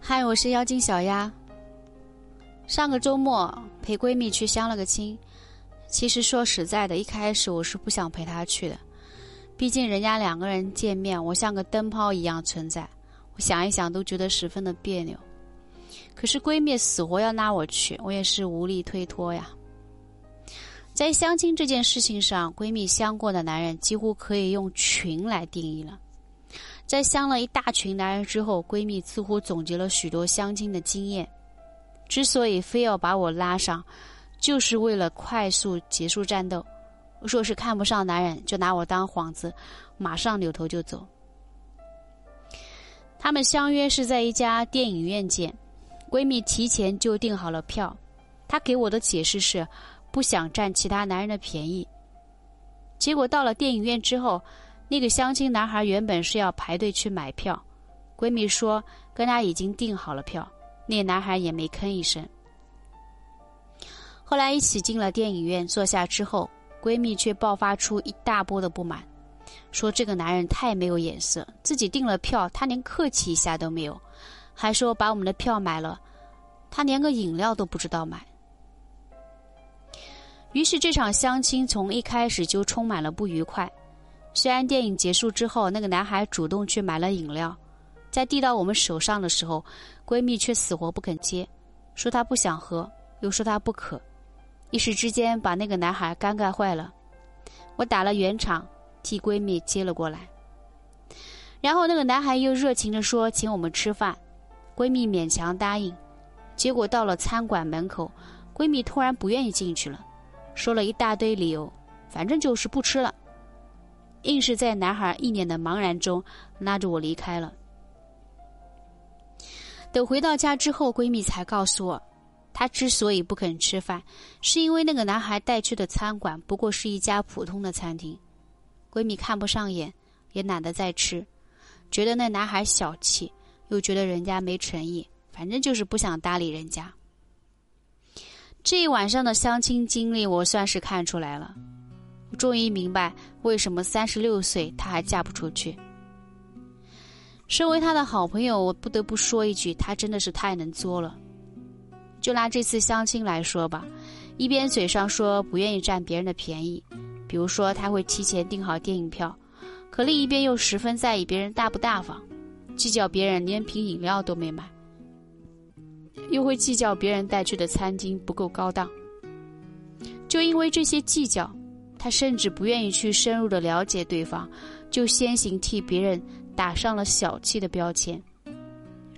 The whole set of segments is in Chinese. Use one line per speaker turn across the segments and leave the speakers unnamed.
嗨，我是妖精小丫。上个周末陪闺蜜去相了个亲，其实说实在的，一开始我是不想陪她去的，毕竟人家两个人见面，我像个灯泡一样存在，我想一想都觉得十分的别扭。可是闺蜜死活要拉我去，我也是无力推脱呀。在相亲这件事情上，闺蜜相过的男人几乎可以用群来定义了。在相了一大群男人之后，闺蜜似乎总结了许多相亲的经验。之所以非要把我拉上，就是为了快速结束战斗。若是看不上男人，就拿我当幌子，马上扭头就走。他们相约是在一家电影院见，闺蜜提前就订好了票。她给我的解释是，不想占其他男人的便宜。结果到了电影院之后。那个相亲男孩原本是要排队去买票，闺蜜说跟他已经订好了票，那男孩也没吭一声。后来一起进了电影院，坐下之后，闺蜜却爆发出一大波的不满，说这个男人太没有眼色，自己订了票，他连客气一下都没有，还说把我们的票买了，他连个饮料都不知道买。于是这场相亲从一开始就充满了不愉快。虽然电影结束之后，那个男孩主动去买了饮料，在递到我们手上的时候，闺蜜却死活不肯接，说她不想喝，又说她不渴，一时之间把那个男孩尴尬坏了。我打了圆场，替闺蜜接了过来。然后那个男孩又热情地说请我们吃饭，闺蜜勉强答应。结果到了餐馆门口，闺蜜突然不愿意进去了，说了一大堆理由，反正就是不吃了。硬是在男孩一脸的茫然中拉着我离开了。等回到家之后，闺蜜才告诉我，她之所以不肯吃饭，是因为那个男孩带去的餐馆不过是一家普通的餐厅，闺蜜看不上眼，也懒得再吃，觉得那男孩小气，又觉得人家没诚意，反正就是不想搭理人家。这一晚上的相亲经历，我算是看出来了。终于明白为什么三十六岁她还嫁不出去。身为她的好朋友，我不得不说一句，她真的是太能作了。就拿这次相亲来说吧，一边嘴上说不愿意占别人的便宜，比如说他会提前订好电影票，可另一边又十分在意别人大不大方，计较别人连瓶饮料都没买，又会计较别人带去的餐巾不够高档。就因为这些计较。他甚至不愿意去深入的了解对方，就先行替别人打上了小气的标签，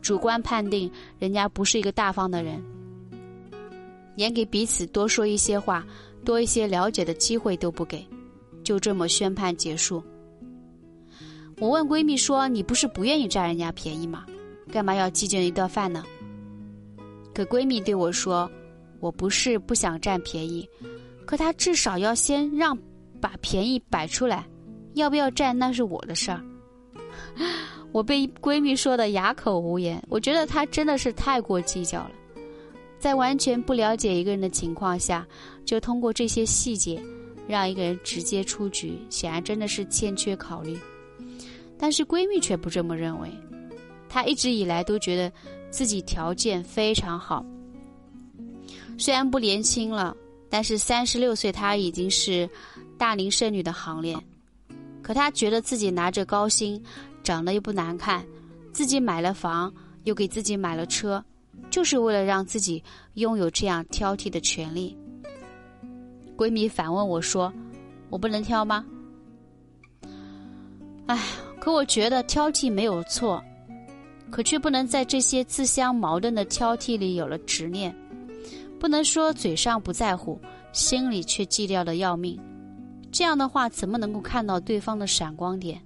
主观判定人家不是一个大方的人，连给彼此多说一些话、多一些了解的机会都不给，就这么宣判结束。我问闺蜜说：“你不是不愿意占人家便宜吗？干嘛要计较一顿饭呢？”可闺蜜对我说：“我不是不想占便宜。”可他至少要先让把便宜摆出来，要不要占那是我的事儿。我被闺蜜说的哑口无言。我觉得她真的是太过计较了，在完全不了解一个人的情况下，就通过这些细节让一个人直接出局，显然真的是欠缺考虑。但是闺蜜却不这么认为，她一直以来都觉得自己条件非常好，虽然不年轻了。但是三十六岁，她已经是大龄剩女的行列。可她觉得自己拿着高薪，长得又不难看，自己买了房，又给自己买了车，就是为了让自己拥有这样挑剔的权利。闺蜜反问我说：“我不能挑吗？”哎，可我觉得挑剔没有错，可却不能在这些自相矛盾的挑剔里有了执念。不能说嘴上不在乎，心里却计较的要命，这样的话怎么能够看到对方的闪光点？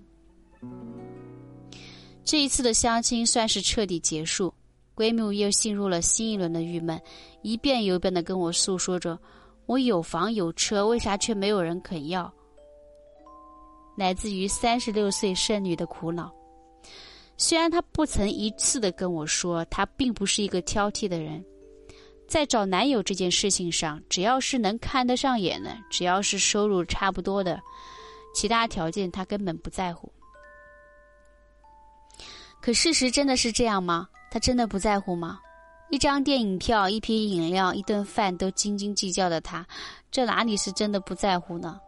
这一次的相亲算是彻底结束，闺蜜又陷入了新一轮的郁闷，一遍又一遍的跟我诉说着：“我有房有车，为啥却没有人肯要？”来自于三十六岁剩女的苦恼。虽然她不曾一次的跟我说，她并不是一个挑剔的人。在找男友这件事情上，只要是能看得上眼的，只要是收入差不多的，其他条件她根本不在乎。可事实真的是这样吗？他真的不在乎吗？一张电影票、一瓶饮料、一顿饭都斤斤计较的他，这哪里是真的不在乎呢？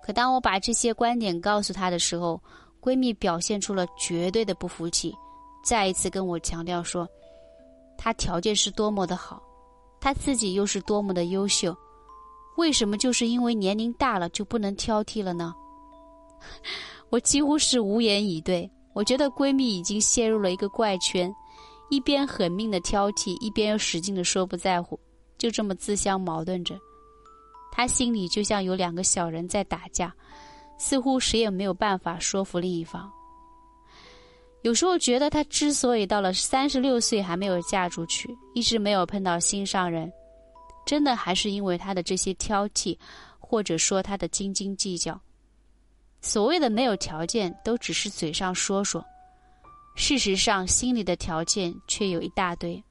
可当我把这些观点告诉她的时候，闺蜜表现出了绝对的不服气，再一次跟我强调说，她条件是多么的好，她自己又是多么的优秀，为什么就是因为年龄大了就不能挑剔了呢？我几乎是无言以对。我觉得闺蜜已经陷入了一个怪圈，一边狠命的挑剔，一边又使劲的说不在乎，就这么自相矛盾着。他心里就像有两个小人在打架，似乎谁也没有办法说服另一方。有时候觉得她之所以到了三十六岁还没有嫁出去，一直没有碰到心上人，真的还是因为她的这些挑剔，或者说她的斤斤计较。所谓的没有条件，都只是嘴上说说，事实上心里的条件却有一大堆。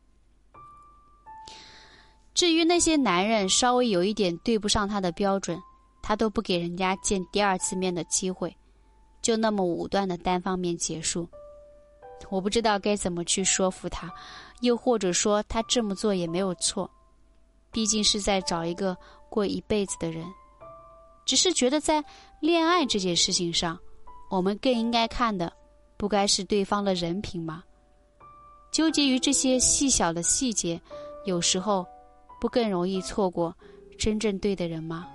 至于那些男人稍微有一点对不上他的标准，他都不给人家见第二次面的机会，就那么武断的单方面结束。我不知道该怎么去说服他，又或者说他这么做也没有错，毕竟是在找一个过一辈子的人。只是觉得在恋爱这件事情上，我们更应该看的，不该是对方的人品吗？纠结于这些细小的细节，有时候。不更容易错过真正对的人吗？